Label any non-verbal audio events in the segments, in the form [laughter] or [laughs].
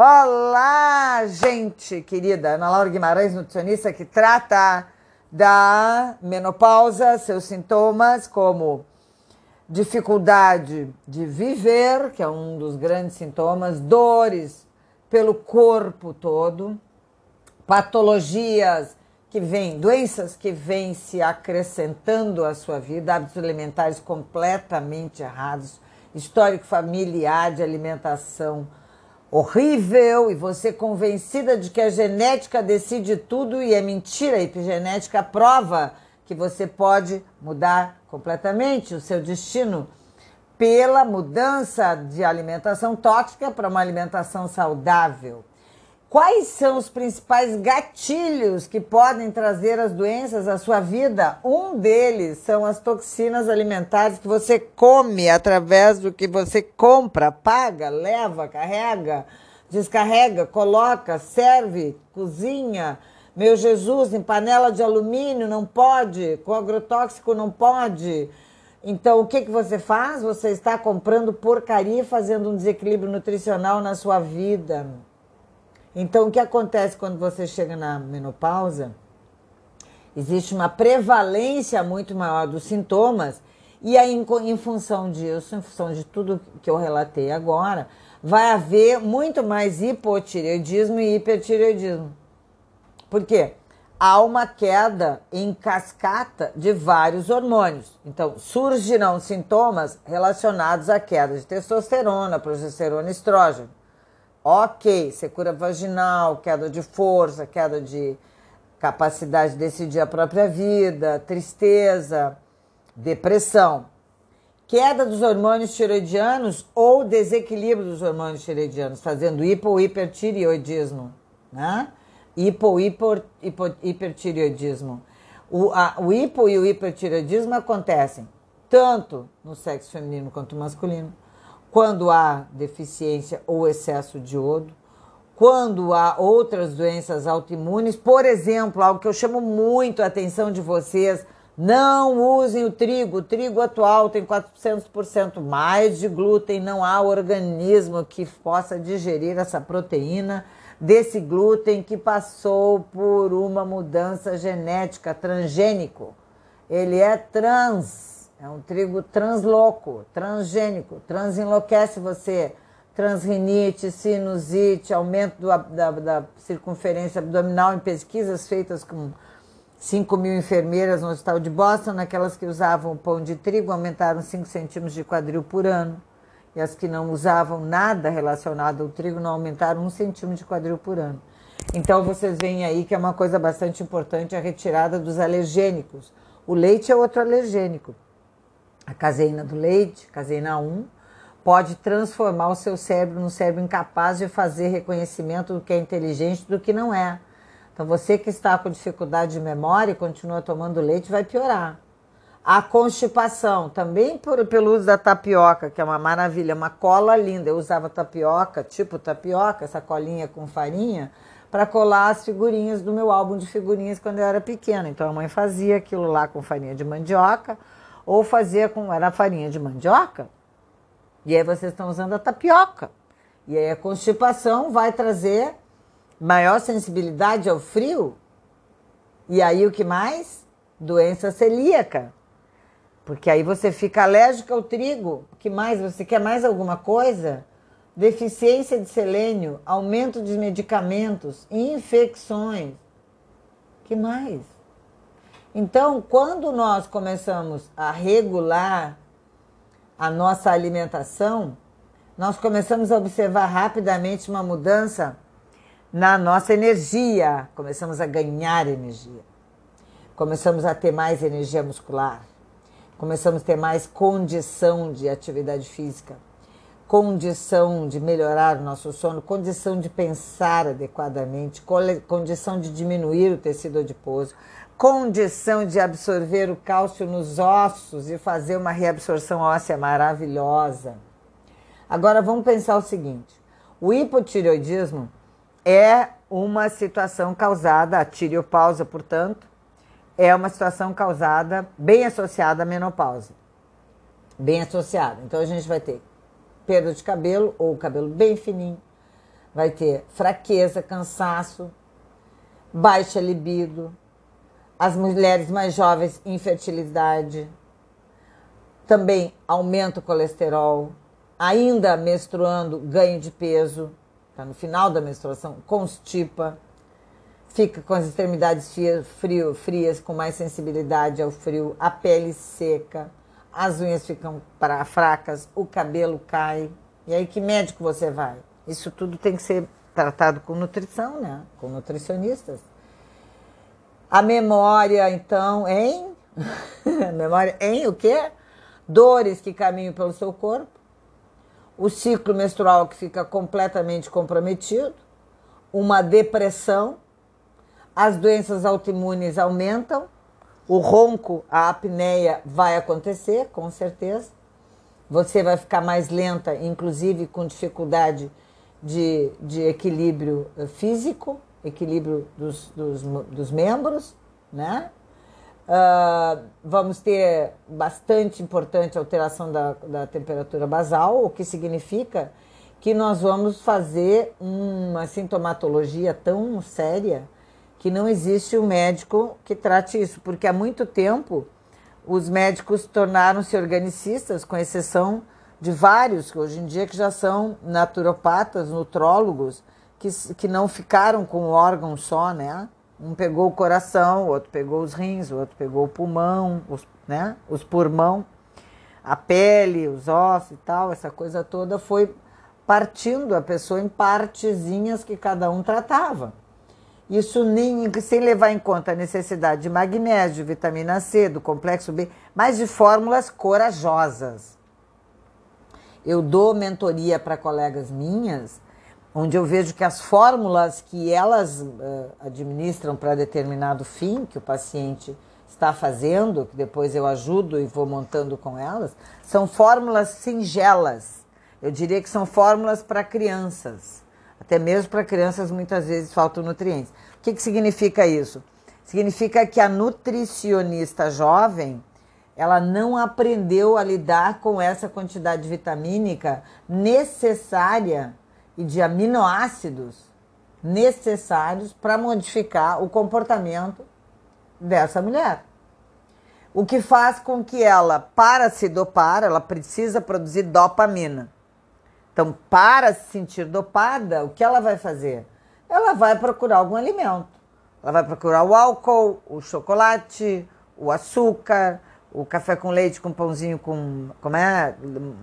Olá, gente querida. Ana Laura Guimarães, nutricionista que trata da menopausa, seus sintomas, como dificuldade de viver, que é um dos grandes sintomas, dores pelo corpo todo, patologias que vêm, doenças que vêm se acrescentando à sua vida, hábitos alimentares completamente errados, histórico familiar de alimentação horrível e você convencida de que a genética decide tudo e é mentira, a epigenética prova que você pode mudar completamente o seu destino pela mudança de alimentação tóxica para uma alimentação saudável. Quais são os principais gatilhos que podem trazer as doenças à sua vida? Um deles são as toxinas alimentares que você come através do que você compra, paga, leva, carrega, descarrega, coloca, serve, cozinha. Meu Jesus, em panela de alumínio não pode, com agrotóxico não pode. Então, o que, que você faz? Você está comprando porcaria e fazendo um desequilíbrio nutricional na sua vida. Então, o que acontece quando você chega na menopausa? Existe uma prevalência muito maior dos sintomas, e aí, em, função disso, em função de tudo que eu relatei agora, vai haver muito mais hipotireoidismo e hipertireoidismo. Por quê? Há uma queda em cascata de vários hormônios. Então, surgirão sintomas relacionados à queda de testosterona, progesterona e estrógeno. Ok, secura vaginal, queda de força, queda de capacidade de decidir a própria vida, tristeza, depressão. Queda dos hormônios tiroidianos ou desequilíbrio dos hormônios tiroidianos, fazendo hipo ou hipertireoidismo, né? Hipo, hipo, hipertireoidismo. O, a, o hipo e o hipertireoidismo acontecem tanto no sexo feminino quanto masculino quando há deficiência ou excesso de iodo, quando há outras doenças autoimunes, por exemplo, algo que eu chamo muito a atenção de vocês, não usem o trigo. O trigo atual tem 400% mais de glúten, não há organismo que possa digerir essa proteína desse glúten que passou por uma mudança genética transgênico. Ele é trans é um trigo transloco, transgênico, transenlouquece você. Transrinite, sinusite, aumento do, da, da circunferência abdominal em pesquisas feitas com 5 mil enfermeiras no hospital de Boston, naquelas que usavam pão de trigo, aumentaram 5 centímetros de quadril por ano. E as que não usavam nada relacionado ao trigo não aumentaram 1 centímetro de quadril por ano. Então vocês veem aí que é uma coisa bastante importante a retirada dos alergênicos. O leite é outro alergênico a caseína do leite, caseína 1, pode transformar o seu cérebro num cérebro incapaz de fazer reconhecimento do que é inteligente do que não é. Então, você que está com dificuldade de memória e continua tomando leite, vai piorar. A constipação, também por, pelo uso da tapioca, que é uma maravilha, uma cola linda. Eu usava tapioca, tipo tapioca, essa colinha com farinha, para colar as figurinhas do meu álbum de figurinhas quando eu era pequena. Então, a mãe fazia aquilo lá com farinha de mandioca ou fazia com era farinha de mandioca. E aí vocês estão usando a tapioca. E aí a constipação vai trazer maior sensibilidade ao frio. E aí o que mais? Doença celíaca. Porque aí você fica alérgico ao trigo. O que mais? Você quer mais alguma coisa? Deficiência de selênio, aumento de medicamentos, infecções. que mais? Então, quando nós começamos a regular a nossa alimentação, nós começamos a observar rapidamente uma mudança na nossa energia, começamos a ganhar energia, começamos a ter mais energia muscular, começamos a ter mais condição de atividade física, condição de melhorar o nosso sono, condição de pensar adequadamente, condição de diminuir o tecido adiposo, condição de absorver o cálcio nos ossos e fazer uma reabsorção óssea maravilhosa. Agora vamos pensar o seguinte: o hipotireoidismo é uma situação causada, a tireopausa, portanto, é uma situação causada bem associada à menopausa. Bem associada. Então a gente vai ter perda de cabelo ou cabelo bem fininho, vai ter fraqueza, cansaço, baixa libido, as mulheres mais jovens, infertilidade, também aumenta o colesterol, ainda menstruando, ganho de peso, tá no final da menstruação, constipa, fica com as extremidades frio, frias, com mais sensibilidade ao frio, a pele seca, as unhas ficam pra, fracas, o cabelo cai. E aí, que médico você vai? Isso tudo tem que ser tratado com nutrição, né? Com nutricionistas. A memória, então, em. [laughs] memória em o quê? Dores que caminham pelo seu corpo. O ciclo menstrual que fica completamente comprometido. Uma depressão. As doenças autoimunes aumentam. O ronco, a apneia vai acontecer, com certeza. Você vai ficar mais lenta, inclusive com dificuldade de, de equilíbrio eh, físico, equilíbrio dos, dos, dos membros, né? Uh, vamos ter bastante importante alteração da, da temperatura basal, o que significa que nós vamos fazer uma sintomatologia tão séria que não existe um médico que trate isso, porque há muito tempo os médicos tornaram-se organicistas, com exceção de vários, que hoje em dia que já são naturopatas, nutrólogos, que, que não ficaram com um órgão só, né? Um pegou o coração, o outro pegou os rins, o outro pegou o pulmão, os, né? os pulmão, a pele, os ossos e tal, essa coisa toda foi partindo a pessoa em partezinhas que cada um tratava. Isso nem, sem levar em conta a necessidade de magnésio, vitamina C, do complexo B, mas de fórmulas corajosas eu dou mentoria para colegas minhas, onde eu vejo que as fórmulas que elas uh, administram para determinado fim que o paciente está fazendo, que depois eu ajudo e vou montando com elas, são fórmulas singelas. Eu diria que são fórmulas para crianças. Até mesmo para crianças muitas vezes faltam nutrientes. O que, que significa isso? Significa que a nutricionista jovem ela não aprendeu a lidar com essa quantidade vitamínica necessária e de aminoácidos necessários para modificar o comportamento dessa mulher. O que faz com que ela, para se dopar, ela precisa produzir dopamina. Então, para se sentir dopada, o que ela vai fazer? Ela vai procurar algum alimento. Ela vai procurar o álcool, o chocolate, o açúcar, o café com leite com pãozinho com, como é,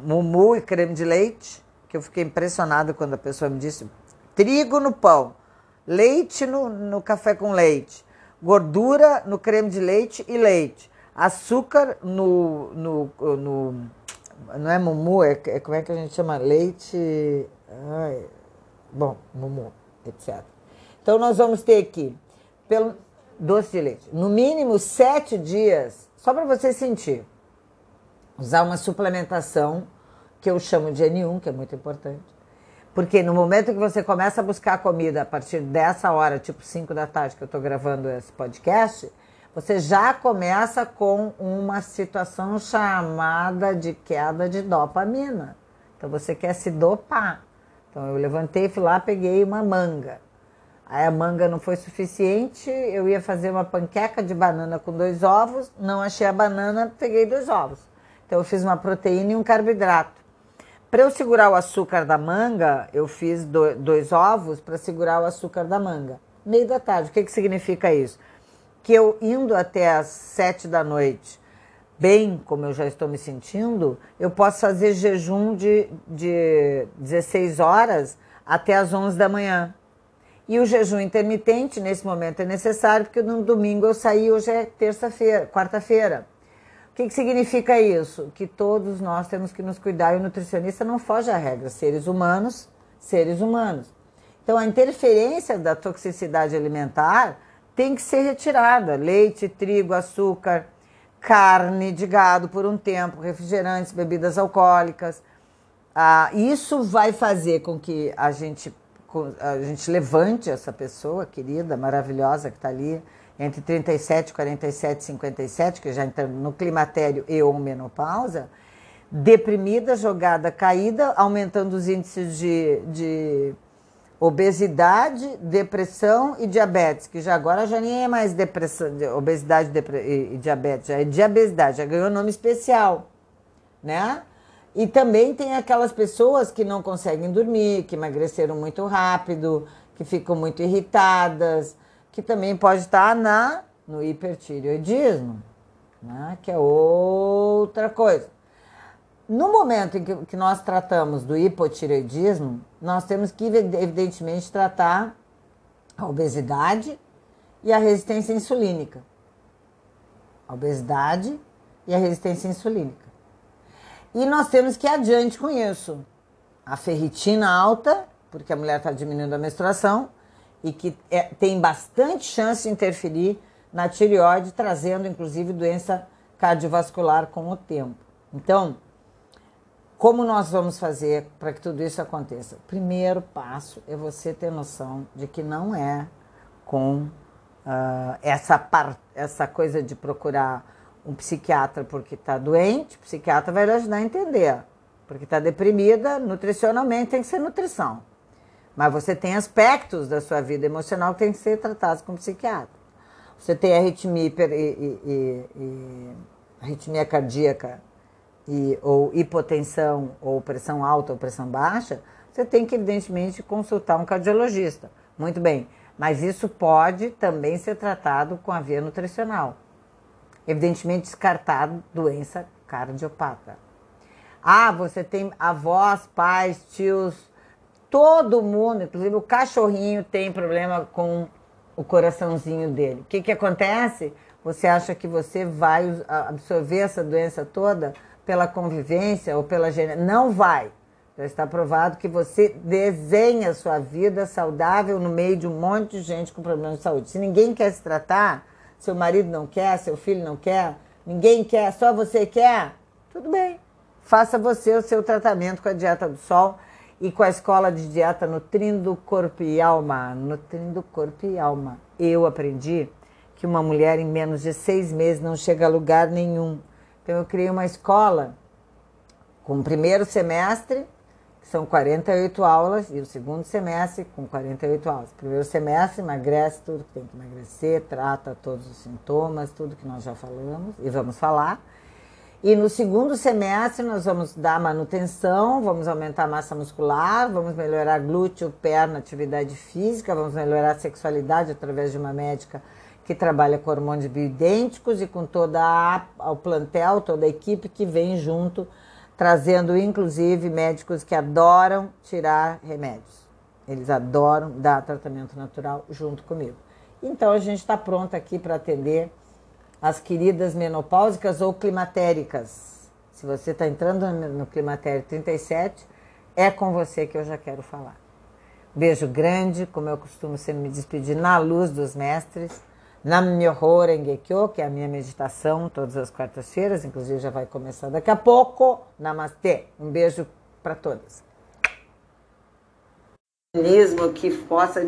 mumu e creme de leite, que eu fiquei impressionada quando a pessoa me disse, trigo no pão, leite no, no café com leite, gordura no creme de leite e leite, açúcar no, no, no não é mumu, é, é, como é que a gente chama? Leite, ai, bom, mumu, etc. Então nós vamos ter aqui, pelo doce de leite, no mínimo sete dias só para você sentir. Usar uma suplementação que eu chamo de N1, que é muito importante. Porque no momento que você começa a buscar comida a partir dessa hora, tipo 5 da tarde que eu estou gravando esse podcast, você já começa com uma situação chamada de queda de dopamina. Então você quer se dopar. Então eu levantei, fui lá, peguei uma manga. Aí a manga não foi suficiente, eu ia fazer uma panqueca de banana com dois ovos, não achei a banana, peguei dois ovos. Então eu fiz uma proteína e um carboidrato. Para eu segurar o açúcar da manga, eu fiz dois ovos para segurar o açúcar da manga. Meio da tarde. O que, que significa isso? Que eu indo até as sete da noite, bem como eu já estou me sentindo, eu posso fazer jejum de, de 16 horas até as 11 da manhã. E o jejum intermitente, nesse momento, é necessário, porque no domingo eu saí, hoje é terça-feira, quarta-feira. O que, que significa isso? Que todos nós temos que nos cuidar e o nutricionista não foge à regra. Seres humanos, seres humanos. Então, a interferência da toxicidade alimentar tem que ser retirada. Leite, trigo, açúcar, carne de gado por um tempo, refrigerantes, bebidas alcoólicas. Ah, isso vai fazer com que a gente a gente levante essa pessoa querida, maravilhosa que está ali, entre 37, 47 e 57, que já entra no climatério e ou menopausa, deprimida, jogada, caída, aumentando os índices de, de obesidade, depressão e diabetes, que já agora já nem é mais depressão, obesidade e diabetes, já é diabetes, já ganhou nome especial, né? E também tem aquelas pessoas que não conseguem dormir, que emagreceram muito rápido, que ficam muito irritadas, que também pode estar na no hipertireoidismo, né? que é outra coisa. No momento em que, que nós tratamos do hipotireoidismo, nós temos que, evidentemente, tratar a obesidade e a resistência insulínica. A obesidade e a resistência insulínica. E nós temos que ir adiante com isso. A ferritina alta, porque a mulher está diminuindo a menstruação, e que é, tem bastante chance de interferir na tireoide, trazendo inclusive doença cardiovascular com o tempo. Então, como nós vamos fazer para que tudo isso aconteça? Primeiro passo é você ter noção de que não é com uh, essa, par, essa coisa de procurar um psiquiatra porque está doente, o psiquiatra vai lhe ajudar a entender. Porque está deprimida, nutricionalmente tem que ser nutrição. Mas você tem aspectos da sua vida emocional que tem que ser tratados com psiquiatra. Você tem arritmia, hiper, e, e, e, arritmia cardíaca ou hipotensão, ou pressão alta ou pressão baixa, você tem que, evidentemente, consultar um cardiologista. Muito bem, mas isso pode também ser tratado com a via nutricional. Evidentemente, descartar doença cardiopata. Ah, você tem avós, pais, tios, todo mundo, inclusive o cachorrinho tem problema com o coraçãozinho dele. O que, que acontece? Você acha que você vai absorver essa doença toda? pela convivência ou pela genética. Não vai. Já está provado que você desenha a sua vida saudável no meio de um monte de gente com problemas de saúde. Se ninguém quer se tratar, seu marido não quer, seu filho não quer, ninguém quer, só você quer, tudo bem. Faça você o seu tratamento com a dieta do sol e com a escola de dieta Nutrindo Corpo e Alma. Nutrindo Corpo e Alma. Eu aprendi que uma mulher em menos de seis meses não chega a lugar nenhum então, eu criei uma escola com o primeiro semestre, que são 48 aulas, e o segundo semestre, com 48 aulas. Primeiro semestre, emagrece tudo que tem que emagrecer, trata todos os sintomas, tudo que nós já falamos e vamos falar. E no segundo semestre, nós vamos dar manutenção, vamos aumentar a massa muscular, vamos melhorar glúteo, perna, atividade física, vamos melhorar a sexualidade através de uma médica que trabalha com hormônios bioidênticos e com toda a, o plantel, toda a equipe que vem junto, trazendo inclusive médicos que adoram tirar remédios. Eles adoram dar tratamento natural junto comigo. Então a gente está pronto aqui para atender as queridas menopáusicas ou climatéricas. Se você está entrando no climatério 37, é com você que eu já quero falar. Beijo grande, como eu costumo sempre me despedir na luz dos mestres. Nam-myoho Renge-kyo, que é a minha meditação todas as quartas-feiras, inclusive já vai começar daqui a pouco. Namastê. Um beijo para todas. Que possa